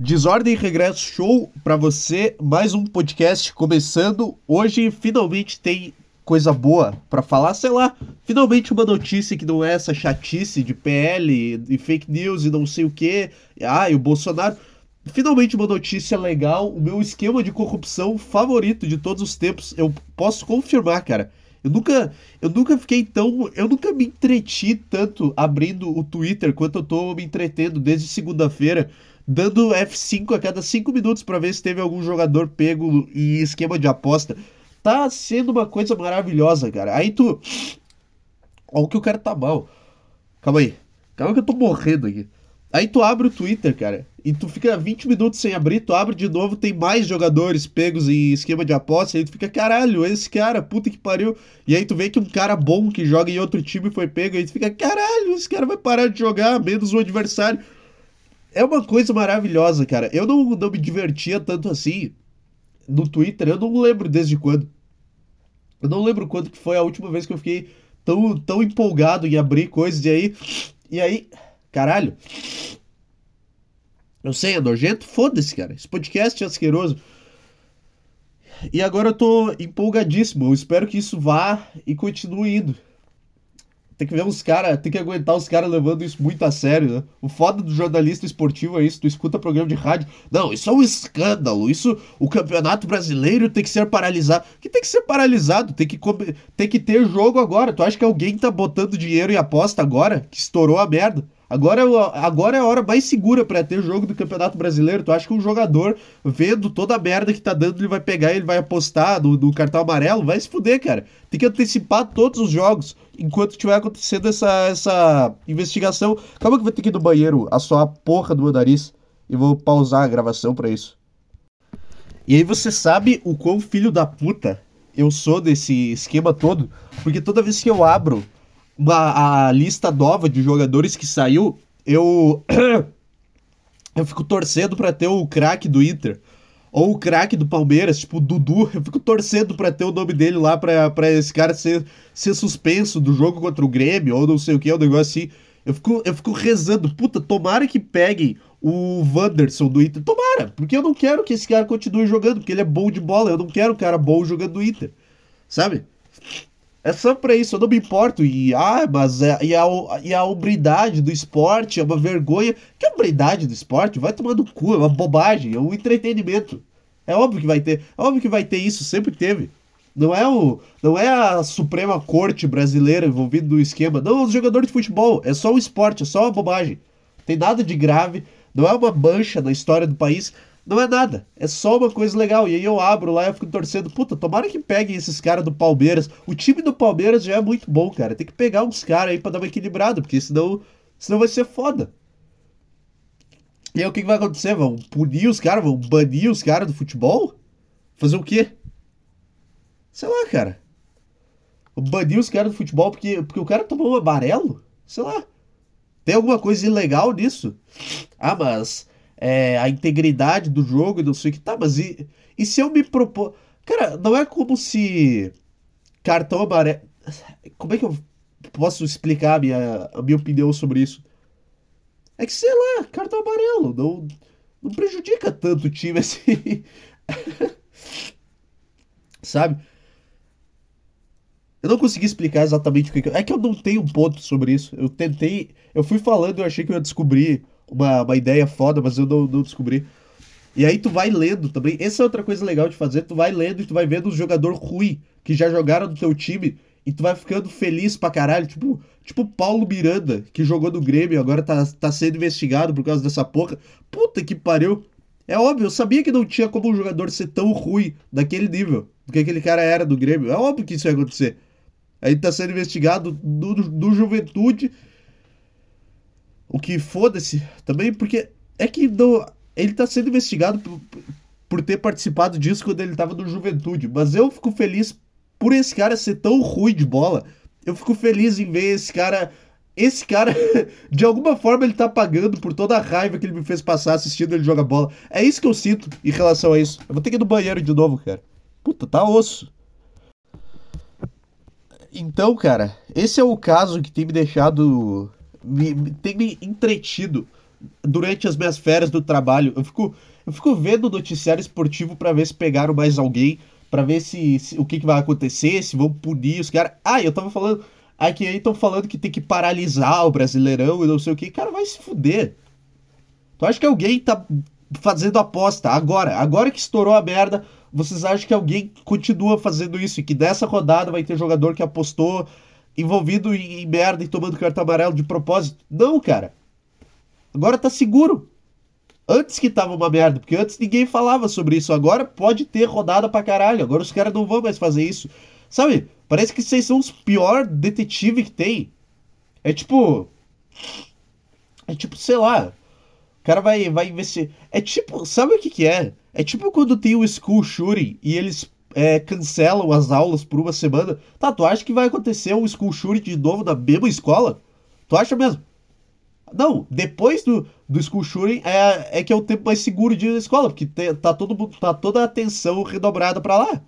Desordem e Regresso Show para você, mais um podcast começando. Hoje finalmente tem coisa boa para falar, sei lá, finalmente uma notícia que não é essa chatice de PL e fake news e não sei o que. Ah, e o Bolsonaro. Finalmente uma notícia legal, o meu esquema de corrupção favorito de todos os tempos. Eu posso confirmar, cara. Eu nunca, eu nunca fiquei tão. Eu nunca me entreti tanto abrindo o Twitter quanto eu tô me entretendo desde segunda-feira dando F5 a cada 5 minutos para ver se teve algum jogador pego em esquema de aposta. Tá sendo uma coisa maravilhosa, cara. Aí tu. Olha que o cara tá mal. Calma aí. Calma que eu tô morrendo aqui. Aí tu abre o Twitter, cara, e tu fica 20 minutos sem abrir, tu abre de novo, tem mais jogadores pegos em esquema de aposta, e aí tu fica, caralho, esse cara, puta que pariu. E aí tu vê que um cara bom que joga em outro time foi pego, e aí tu fica, caralho, esse cara vai parar de jogar, menos o adversário é uma coisa maravilhosa, cara. Eu não, não me divertia tanto assim no Twitter, eu não lembro desde quando. Eu não lembro quando que foi a última vez que eu fiquei tão, tão empolgado em abrir coisas e aí. E aí. Caralho. Eu sei, é nojento? Foda-se, cara. Esse podcast é asqueroso. E agora eu tô empolgadíssimo. Eu espero que isso vá e continue indo. Tem que ver os caras, tem que aguentar os caras levando isso muito a sério, né? O foda do jornalista esportivo é isso, tu escuta programa de rádio. Não, isso é um escândalo. Isso, o campeonato brasileiro tem que ser paralisado. Que tem que ser paralisado, tem que, tem que ter jogo agora. Tu acha que alguém tá botando dinheiro em aposta agora? Que estourou a merda? Agora, agora é a hora mais segura para ter jogo do Campeonato Brasileiro. Tu acha que um jogador, vendo toda a merda que tá dando, ele vai pegar ele vai apostar no, cartão amarelo? Vai se fuder, cara. Tem que antecipar todos os jogos enquanto estiver acontecendo essa, essa investigação. Calma que eu vou ter que ir no banheiro assoar a porra do meu nariz e vou pausar a gravação para isso. E aí você sabe o quão filho da puta eu sou desse esquema todo? Porque toda vez que eu abro uma, a lista nova de jogadores que saiu, eu. eu fico torcendo para ter o craque do Inter. Ou o craque do Palmeiras, tipo o Dudu. Eu fico torcendo para ter o nome dele lá, pra, pra esse cara ser, ser suspenso do jogo contra o Grêmio, ou não sei o que, um negócio assim. Eu fico, eu fico rezando, puta, tomara que peguem o Wanderson do Inter. Tomara, porque eu não quero que esse cara continue jogando, porque ele é bom de bola. Eu não quero um cara bom jogando no Inter. Sabe? É só pra isso, eu não me importo. E, ah, mas é, e, a, e a hombridade do esporte é uma vergonha. Que hombridade do esporte? Vai tomando cu, é uma bobagem, é um entretenimento. É óbvio que vai ter. É óbvio que vai ter isso, sempre teve. Não é, o, não é a Suprema Corte brasileira envolvida no esquema. Não, é os jogadores de futebol. É só um esporte, é só uma bobagem. Tem nada de grave, não é uma mancha na história do país. Não é nada. É só uma coisa legal. E aí eu abro lá e eu fico torcendo. Puta, tomara que peguem esses caras do Palmeiras. O time do Palmeiras já é muito bom, cara. Tem que pegar uns caras aí pra dar uma equilibrada, porque senão, senão vai ser foda. E aí o que, que vai acontecer? Vão punir os caras? Vão banir os caras do futebol? Fazer o quê? Sei lá, cara. Banir os caras do futebol porque, porque o cara tomou um amarelo? Sei lá. Tem alguma coisa ilegal nisso? Ah, mas é, a integridade do jogo e não sei o que. Tá, mas e, e se eu me propor. Cara, não é como se cartão amarelo. Como é que eu posso explicar a minha, a minha opinião sobre isso? É que, sei lá, cartão amarelo não, não prejudica tanto o time assim. Sabe? Eu não consegui explicar exatamente o que. É que eu não tenho um ponto sobre isso. Eu tentei. Eu fui falando, eu achei que eu ia descobrir uma, uma ideia foda, mas eu não, não descobri. E aí tu vai lendo também. Essa é outra coisa legal de fazer. Tu vai lendo e tu vai vendo os jogador ruim que já jogaram no teu time e tu vai ficando feliz pra caralho. Tipo, tipo Paulo Miranda, que jogou no Grêmio agora tá, tá sendo investigado por causa dessa porra. Puta que pariu. É óbvio, eu sabia que não tinha como um jogador ser tão ruim daquele nível. Porque aquele cara era do Grêmio. É óbvio que isso ia acontecer. Aí tá sendo investigado do, do, do Juventude o que foda-se também, porque é que do, ele tá sendo investigado por, por ter participado disso quando ele tava no Juventude. Mas eu fico feliz por esse cara ser tão ruim de bola. Eu fico feliz em ver esse cara. Esse cara, de alguma forma, ele tá pagando por toda a raiva que ele me fez passar assistindo ele jogar bola. É isso que eu sinto em relação a isso. Eu vou ter que ir no banheiro de novo, cara. Puta, tá osso. Então, cara, esse é o caso que tem me deixado me, me, tem me entretido durante as minhas férias do trabalho. Eu fico, eu fico vendo noticiário esportivo para ver se pegaram mais alguém, para ver se, se, o que, que vai acontecer, se vão punir os caras. Ah, eu tava falando. Aqui aí estão falando que tem que paralisar o Brasileirão e não sei o que. Cara, vai se fuder. Tu acha que alguém tá fazendo aposta agora? Agora que estourou a merda, vocês acham que alguém continua fazendo isso e que dessa rodada vai ter jogador que apostou envolvido em, em merda e tomando cartão amarelo de propósito? Não, cara. Agora tá seguro. Antes que tava uma merda, porque antes ninguém falava sobre isso. Agora pode ter rodada pra caralho. Agora os caras não vão mais fazer isso. Sabe? Parece que vocês são os pior detetive que tem. É tipo. É tipo, sei lá. O cara vai, vai investigar. É tipo. Sabe o que que é? É tipo quando tem o school shooting e eles é, cancelam as aulas por uma semana. Tá, tu acha que vai acontecer um school shooting de novo na mesma escola? Tu acha mesmo? Não, depois do, do school shooting é, é que é o tempo mais seguro de ir na escola, porque te, tá, todo, tá toda a atenção redobrada para lá.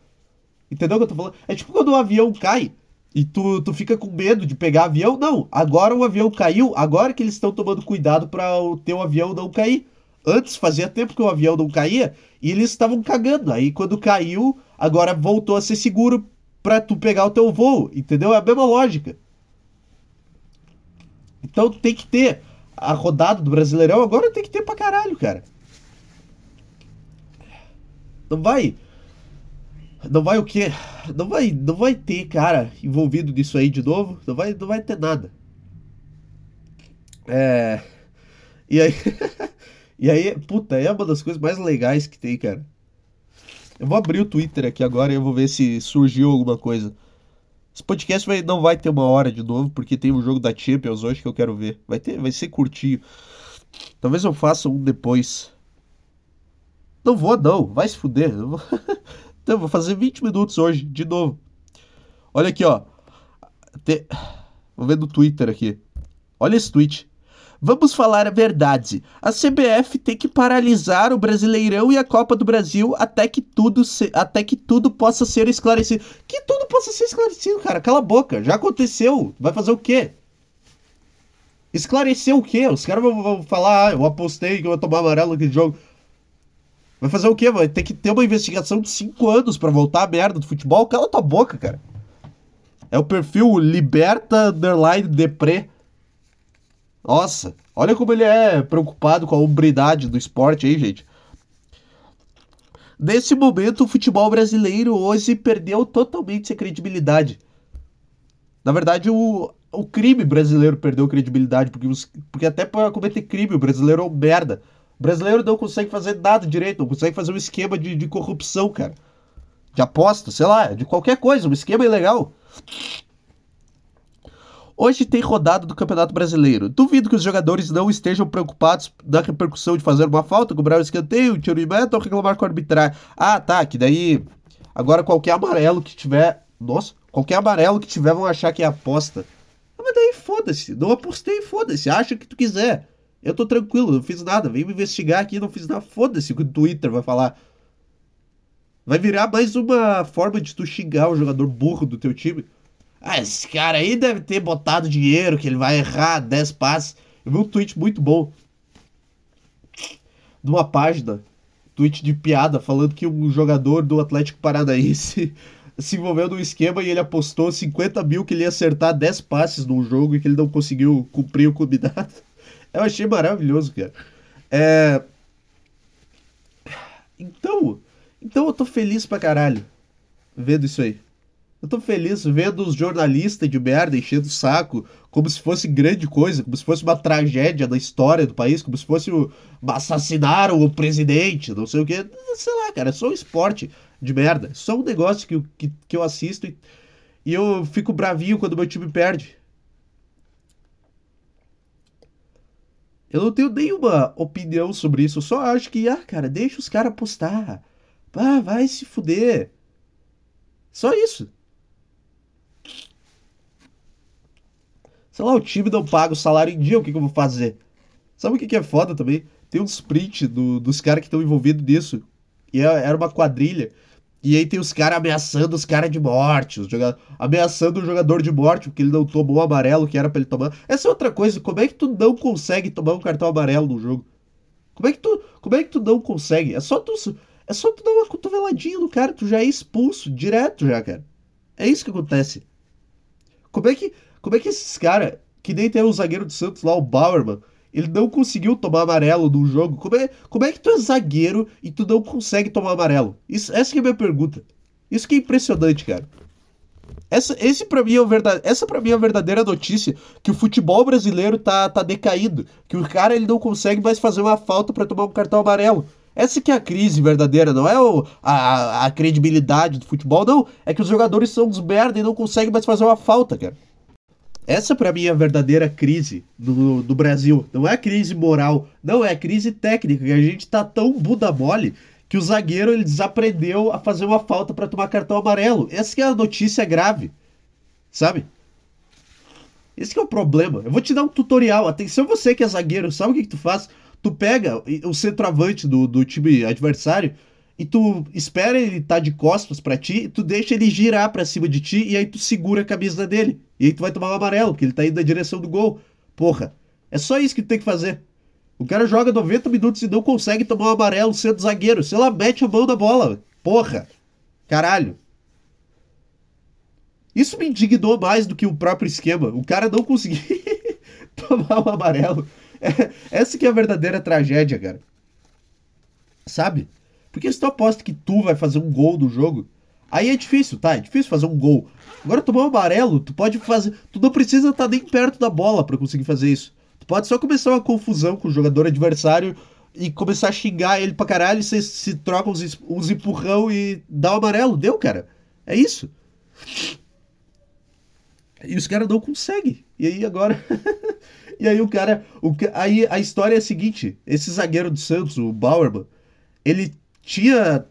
Entendeu o que eu tô falando? É tipo quando o avião cai e tu, tu fica com medo de pegar avião. Não, agora o avião caiu, agora que eles estão tomando cuidado para o teu avião não cair. Antes fazia tempo que o avião não caía e eles estavam cagando. Aí quando caiu, agora voltou a ser seguro para tu pegar o teu voo, entendeu? É a mesma lógica. Então tem que ter a rodada do Brasileirão, agora tem que ter pra caralho, cara. Não vai não vai o quê? Não vai, não vai ter cara envolvido nisso aí de novo. Não vai, não vai ter nada. É. E aí. e aí, puta, é uma das coisas mais legais que tem, cara. Eu vou abrir o Twitter aqui agora e eu vou ver se surgiu alguma coisa. Esse podcast vai, não vai ter uma hora de novo, porque tem um jogo da Champions hoje que eu quero ver. Vai, ter, vai ser curtinho. Talvez eu faça um depois. Não vou, não. Vai se fuder. Vou... então, vou fazer 20 minutos hoje, de novo. Olha aqui, ó. Te... Vou ver no Twitter aqui. Olha esse tweet. Vamos falar a verdade. A CBF tem que paralisar o Brasileirão e a Copa do Brasil até que tudo, se... até que tudo possa ser esclarecido. Que tudo possa ser esclarecido, cara. Cala a boca. Já aconteceu. Vai fazer o quê? Esclarecer o quê? Os caras vão falar, ah, eu apostei que eu vou tomar amarelo naquele jogo. Vai fazer o quê? Vai ter que ter uma investigação de 5 anos para voltar a merda do futebol? Cala tua boca, cara. É o perfil Liberta Underline Depre. Nossa, olha como ele é preocupado com a hombridade do esporte aí, gente. Nesse momento, o futebol brasileiro hoje perdeu totalmente a credibilidade. Na verdade, o, o crime brasileiro perdeu credibilidade, porque, os, porque até para cometer crime, o brasileiro é um merda. O brasileiro não consegue fazer nada direito, não consegue fazer um esquema de, de corrupção, cara. De aposta, sei lá, de qualquer coisa, um esquema ilegal. Hoje tem rodada do Campeonato Brasileiro. Duvido que os jogadores não estejam preocupados na repercussão de fazer uma falta, cobrar um escanteio, tiro de meta ou reclamar com o arbitrar. Ah, tá, que daí. Agora qualquer amarelo que tiver. Nossa, qualquer amarelo que tiver vão achar que é aposta. Ah, mas daí foda-se. Não apostei, foda-se. Acha o que tu quiser. Eu tô tranquilo, não fiz nada. Vem me investigar aqui, não fiz nada. Foda-se o que o Twitter vai falar. Vai virar mais uma forma de tu xingar o jogador burro do teu time. Ah, esse cara aí deve ter botado dinheiro, que ele vai errar 10 passes. Eu vi um tweet muito bom. De uma página, tweet de piada, falando que um jogador do Atlético Paranaense se envolveu num esquema e ele apostou 50 mil que ele ia acertar 10 passes num jogo e que ele não conseguiu cumprir o combinado. Eu achei maravilhoso, cara. É... Então, então eu tô feliz pra caralho vendo isso aí. Eu tô feliz vendo os jornalistas de merda enchendo o saco, como se fosse grande coisa, como se fosse uma tragédia da história do país, como se fosse o, o presidente, não sei o que. Sei lá, cara, é só um esporte de merda. É só um negócio que, que, que eu assisto e, e eu fico bravinho quando meu time perde. Eu não tenho nenhuma opinião sobre isso, eu só acho que, ah, cara, deixa os caras postar. Ah, vai se fuder. Só isso. Sei lá, o time não paga o salário em dia, o que, que eu vou fazer? Sabe o que, que é foda também? Tem uns print do, dos caras que estão envolvidos nisso. E é, era uma quadrilha. E aí tem os caras ameaçando os caras de morte, os ameaçando o jogador de morte porque ele não tomou o amarelo que era para ele tomar. Essa é outra coisa, como é que tu não consegue tomar um cartão amarelo no jogo? Como é que tu, como é que tu não consegue? É só tu, é só tu dar uma cotoveladinha no cara, tu já é expulso direto já, cara. É isso que acontece. Como é que, como é que esses caras, que nem tem o zagueiro do Santos lá, o Bauerman, ele não conseguiu tomar amarelo no jogo. Como é, como é que tu é zagueiro e tu não consegue tomar amarelo? Isso, essa é a minha pergunta. Isso que é impressionante, cara. Essa, esse pra mim é verdade, essa pra mim é a verdadeira notícia que o futebol brasileiro tá, tá decaído. Que o cara ele não consegue mais fazer uma falta para tomar um cartão amarelo. Essa que é a crise verdadeira, não é o, a, a credibilidade do futebol, não. É que os jogadores são uns merda e não conseguem mais fazer uma falta, cara. Essa para mim é a verdadeira crise do, do Brasil. Não é crise moral, não é crise técnica. A gente tá tão bunda mole que o zagueiro ele desaprendeu a fazer uma falta para tomar cartão amarelo. Essa é a notícia grave, sabe? Esse é o problema. Eu vou te dar um tutorial. Atenção você que é zagueiro, sabe o que, que tu faz? Tu pega o centroavante do, do time adversário e tu espera ele estar tá de costas para ti, tu deixa ele girar para cima de ti e aí tu segura a camisa dele. E aí tu vai tomar o um amarelo, porque ele tá indo na direção do gol. Porra, é só isso que tu tem que fazer. O cara joga 90 minutos e não consegue tomar o um amarelo sendo zagueiro. Sei lá, mete a mão na bola. Porra. Caralho. Isso me indignou mais do que o próprio esquema. O cara não conseguir tomar o um amarelo. É, essa que é a verdadeira tragédia, cara. Sabe? Porque se tu aposta que tu vai fazer um gol no jogo, aí é difícil, tá? É difícil fazer um gol. Agora tomar um amarelo, tu pode fazer. Tu não precisa estar tá nem perto da bola para conseguir fazer isso. Tu pode só começar uma confusão com o jogador adversário e começar a xingar ele pra caralho, e se troca uns, uns empurrão e dá o um amarelo. Deu, cara. É isso. E os caras não conseguem. E aí agora. e aí o cara. O, aí a história é a seguinte: esse zagueiro do Santos, o Bauerman, ele tinha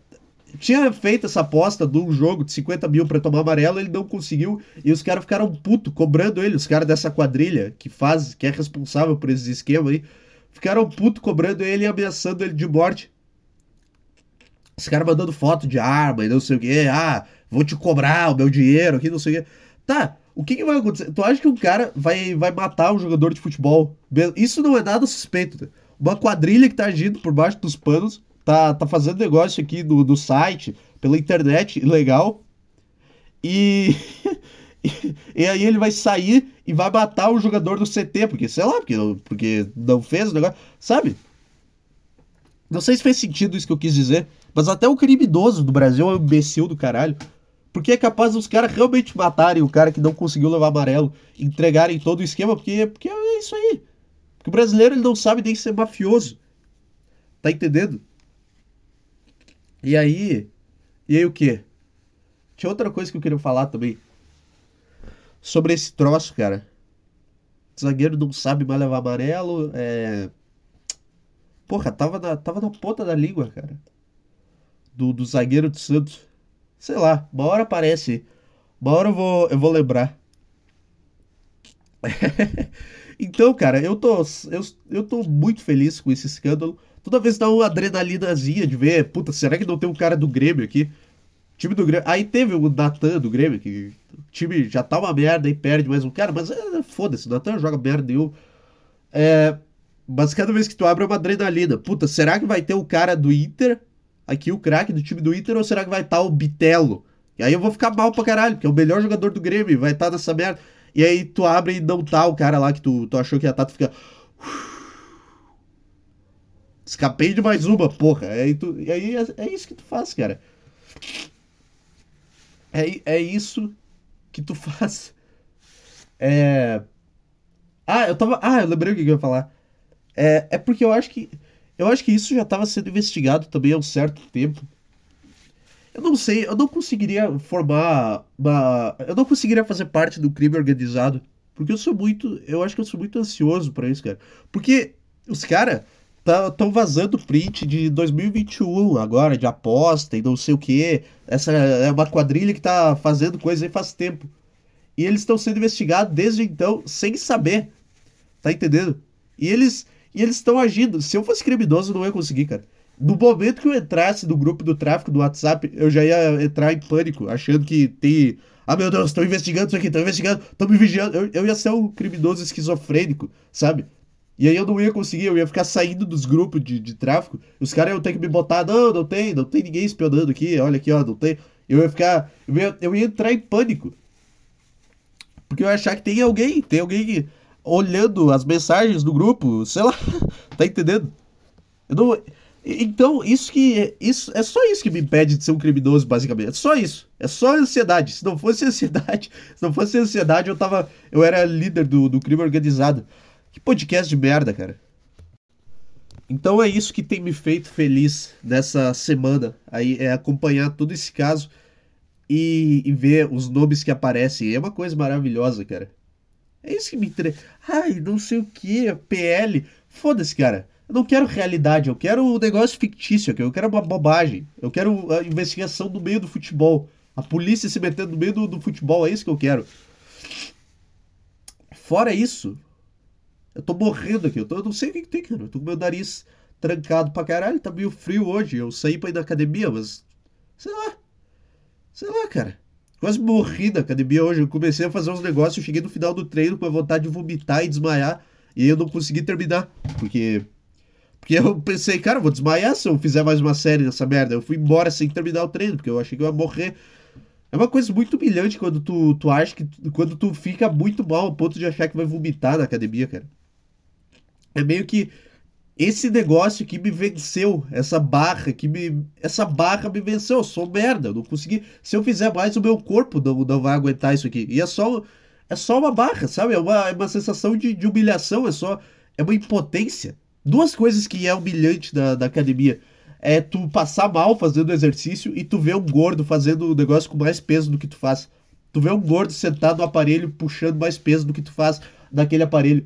tinha feito essa aposta de um jogo de 50 mil para tomar amarelo, ele não conseguiu e os caras ficaram puto cobrando ele, os caras dessa quadrilha que faz, que é responsável por esses esquemas aí, ficaram puto cobrando ele e ameaçando ele de morte. Os caras mandando foto de arma e não sei o que, ah, vou te cobrar o meu dinheiro aqui, não sei o que. Tá, o que, que vai acontecer? Tu acha que um cara vai, vai matar um jogador de futebol? Isso não é nada suspeito. Né? Uma quadrilha que tá agindo por baixo dos panos tá, tá fazendo negócio aqui do, do site, pela internet, legal. E, e, aí ele vai sair e vai matar o jogador do CT, porque, sei lá, porque, porque não fez o negócio, sabe? Não sei se fez sentido isso que eu quis dizer, mas até o criminoso do Brasil é um imbecil do caralho. Porque é capaz dos caras realmente matarem o cara que não conseguiu levar amarelo, entregarem todo o esquema, porque, porque é isso aí. Porque o brasileiro ele não sabe nem ser mafioso. Tá entendendo? E aí. E aí o quê? Tinha outra coisa que eu queria falar também. Sobre esse troço, cara. Zagueiro não sabe mais levar amarelo. É. Porra, tava na, tava na ponta da língua, cara. Do, do zagueiro do Santos. Sei lá, uma hora aparece. Uma hora eu vou, eu vou lembrar. então, cara, eu tô, eu, eu tô muito feliz com esse escândalo. Toda vez dá uma adrenalinazinha de ver, puta, será que não tem um cara do Grêmio aqui? time do Grêmio. Aí teve o Natan do Grêmio, que o time já tá uma merda e perde mais um cara, mas é, foda-se, o Natan joga merda nenhum. É, mas cada vez que tu abre é uma adrenalina. Puta, será que vai ter o cara do Inter, aqui o craque do time do Inter, ou será que vai estar tá o Bitelo? E aí eu vou ficar mal pra caralho, porque é o melhor jogador do Grêmio, vai estar tá nessa merda. E aí tu abre e não tá o cara lá que tu, tu achou que ia estar, tá, tu fica. Escapei de mais uma, porra. Aí, tu, e aí é, é isso que tu faz, cara. É, é isso que tu faz. É. Ah, eu tava. Ah, eu lembrei o que eu ia falar. É, é porque eu acho que. Eu acho que isso já estava sendo investigado também há um certo tempo. Eu não sei, eu não conseguiria formar uma. Eu não conseguiria fazer parte do crime organizado. Porque eu sou muito. Eu acho que eu sou muito ansioso para isso, cara. Porque os caras estão tá, vazando print de 2021 agora, de aposta e não sei o que. Essa é uma quadrilha que tá fazendo coisa aí faz tempo. E eles estão sendo investigados desde então, sem saber. Tá entendendo? E eles e eles estão agindo. Se eu fosse criminoso, não ia conseguir, cara. No momento que eu entrasse no grupo do tráfico do WhatsApp, eu já ia entrar em pânico, achando que tem. Ah, meu Deus, estão investigando isso aqui, estão investigando, estão me vigiando. Eu, eu ia ser um criminoso esquizofrênico, sabe? E aí eu não ia conseguir, eu ia ficar saindo dos grupos de, de tráfico. Os caras iam ter que me botar, não, não tem, não tem ninguém espionando aqui, olha aqui, ó, não tem. Eu ia ficar. Eu ia, eu ia entrar em pânico. Porque eu ia achar que tem alguém, tem alguém olhando as mensagens do grupo, sei lá, tá entendendo? Eu não, então, isso que. Isso, é só isso que me impede de ser um criminoso, basicamente. É só isso. É só ansiedade. Se não fosse ansiedade, se não fosse ansiedade, eu tava. Eu era líder do, do crime organizado. Que podcast de merda, cara. Então é isso que tem me feito feliz nessa semana. Aí é acompanhar todo esse caso e, e ver os nomes que aparecem. É uma coisa maravilhosa, cara. É isso que me interessa. Ai, não sei o que, PL. Foda-se, cara. Eu não quero realidade, eu quero um negócio fictício, eu quero uma bobagem. Eu quero a investigação no meio do futebol. A polícia se metendo no meio do, do futebol, é isso que eu quero. Fora isso, eu tô morrendo aqui. Eu, tô, eu não sei o que, que tem, cara. Eu tô com meu nariz trancado pra caralho. Tá meio frio hoje. Eu saí pra ir na academia, mas. Sei lá. Sei lá, cara. Quase morri na academia hoje. Eu comecei a fazer uns negócios. Cheguei no final do treino com a vontade de vomitar e desmaiar. E eu não consegui terminar. Porque porque eu pensei, cara, eu vou desmaiar se eu fizer mais uma série dessa merda. Eu fui embora sem terminar o treino, porque eu achei que eu ia morrer. É uma coisa muito humilhante quando tu, tu acha que. Quando tu fica muito mal ao ponto de achar que vai vomitar na academia, cara. É meio que esse negócio que me venceu, essa barra que me. Essa barra me venceu. Eu sou merda. Eu não consegui. Se eu fizer mais, o meu corpo não, não vai aguentar isso aqui. E é só. É só uma barra, sabe? É uma, é uma sensação de, de humilhação, é só. É uma impotência. Duas coisas que é humilhante da, da academia. É tu passar mal fazendo exercício e tu ver um gordo fazendo o negócio com mais peso do que tu faz. Tu vê um gordo sentado no aparelho puxando mais peso do que tu faz naquele aparelho.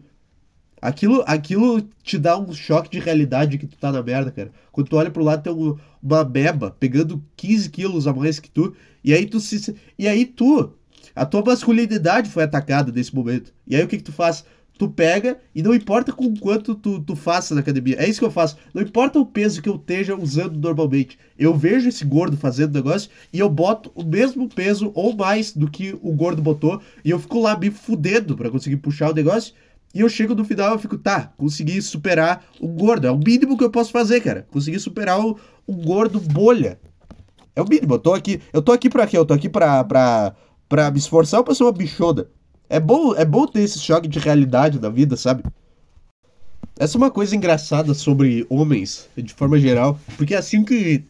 Aquilo, aquilo te dá um choque de realidade que tu tá na merda, cara. Quando tu olha pro lado, tem um, uma beba pegando 15 quilos a mais que tu. E aí tu se. E aí tu. A tua masculinidade foi atacada nesse momento. E aí o que, que tu faz? tu pega e não importa com quanto tu, tu faça na academia. É isso que eu faço. Não importa o peso que eu esteja usando normalmente. Eu vejo esse gordo fazendo negócio e eu boto o mesmo peso ou mais do que o gordo botou e eu fico lá me fudendo para conseguir puxar o negócio. E eu chego no final e fico, tá, consegui superar o gordo. É o mínimo que eu posso fazer, cara. Consegui superar o, o gordo bolha. É o mínimo. Eu tô aqui, eu tô aqui pra quê? Eu tô aqui pra, pra, pra me esforçar pra ser uma bichona? É bom, é bom ter esse choque de realidade da vida, sabe? Essa é uma coisa engraçada sobre homens, de forma geral, porque é assim que.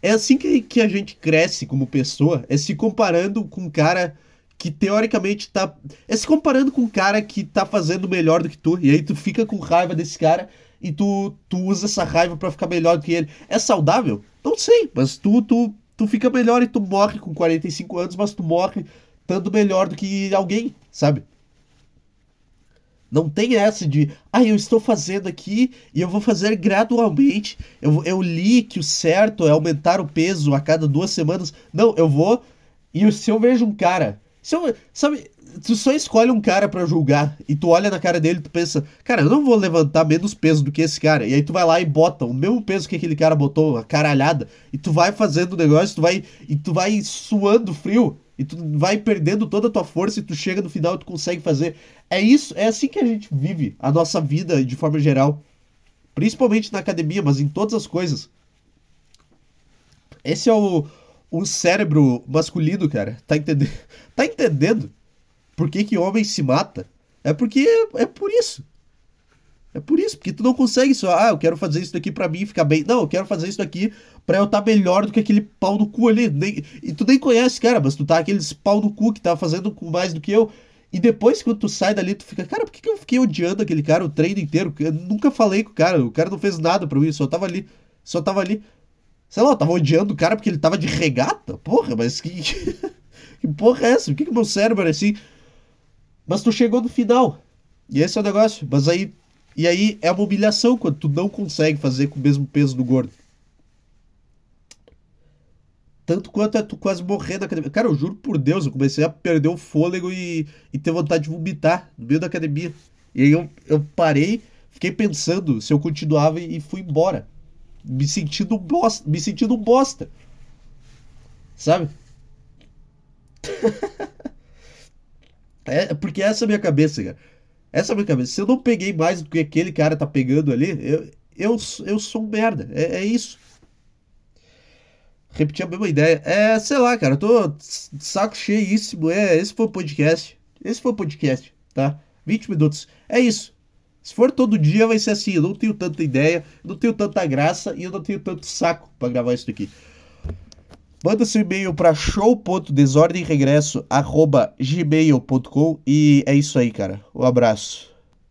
É assim que, que a gente cresce como pessoa, é se comparando com um cara que teoricamente tá. É se comparando com um cara que tá fazendo melhor do que tu, e aí tu fica com raiva desse cara e tu, tu usa essa raiva para ficar melhor do que ele. É saudável? Não sei, mas tu, tu, tu fica melhor e tu morre com 45 anos, mas tu morre estando melhor do que alguém, sabe? Não tem essa de, ah, eu estou fazendo aqui e eu vou fazer gradualmente. Eu, eu li que o certo é aumentar o peso a cada duas semanas. Não, eu vou. E se eu vejo um cara. Eu, sabe, tu só escolhe um cara para julgar e tu olha na cara dele e tu pensa, cara, eu não vou levantar menos peso do que esse cara. E aí tu vai lá e bota o mesmo peso que aquele cara botou, a caralhada, e tu vai fazendo o negócio, tu vai e tu vai suando frio e tu vai perdendo toda a tua força e tu chega no final e tu consegue fazer. É isso, é assim que a gente vive a nossa vida de forma geral. Principalmente na academia, mas em todas as coisas. Esse é o, o cérebro masculino, cara. Tá entendendo? Tá entendendo? Por que, que homem se mata? É porque é, por isso. É por isso, porque tu não consegue só, ah, eu quero fazer isso daqui para mim ficar bem. Não, eu quero fazer isso daqui pra eu estar tá melhor do que aquele pau no cu ali. Nem, e tu nem conhece, cara, mas tu tá aqueles pau no cu que tá fazendo mais do que eu. E depois, quando tu sai dali, tu fica, cara, por que, que eu fiquei odiando aquele cara o treino inteiro? Eu nunca falei com o cara, o cara não fez nada pra mim, só tava ali. Só tava ali. Sei lá, eu tava odiando o cara porque ele tava de regata? Porra, mas que. que porra é essa? Por que, que meu cérebro é assim? Mas tu chegou no final. E esse é o negócio. Mas aí e aí é uma humilhação quando tu não consegue fazer com o mesmo peso do gordo. Tanto quanto é tu quase morrer na academia. Cara, eu juro por Deus, eu comecei a perder o fôlego e, e ter vontade de vomitar no meio da academia. E aí eu, eu parei, fiquei pensando se eu continuava e, e fui embora. Me sentindo bosta, me sentindo bosta. Sabe? é, porque essa é a minha cabeça, cara. Essa é a minha cabeça. Se eu não peguei mais do que aquele cara tá pegando ali, eu, eu, eu sou um merda. É, é isso. Repetir a mesma ideia. É, sei lá, cara, eu tô saco cheíssimo. É, esse foi o podcast. Esse foi o podcast, tá? 20 minutos. É isso. Se for todo dia, vai ser assim. Eu não tenho tanta ideia, não tenho tanta graça e eu não tenho tanto saco para gravar isso aqui. Manda seu e-mail para show.desordemregresso.gmail.com e é isso aí, cara. Um abraço.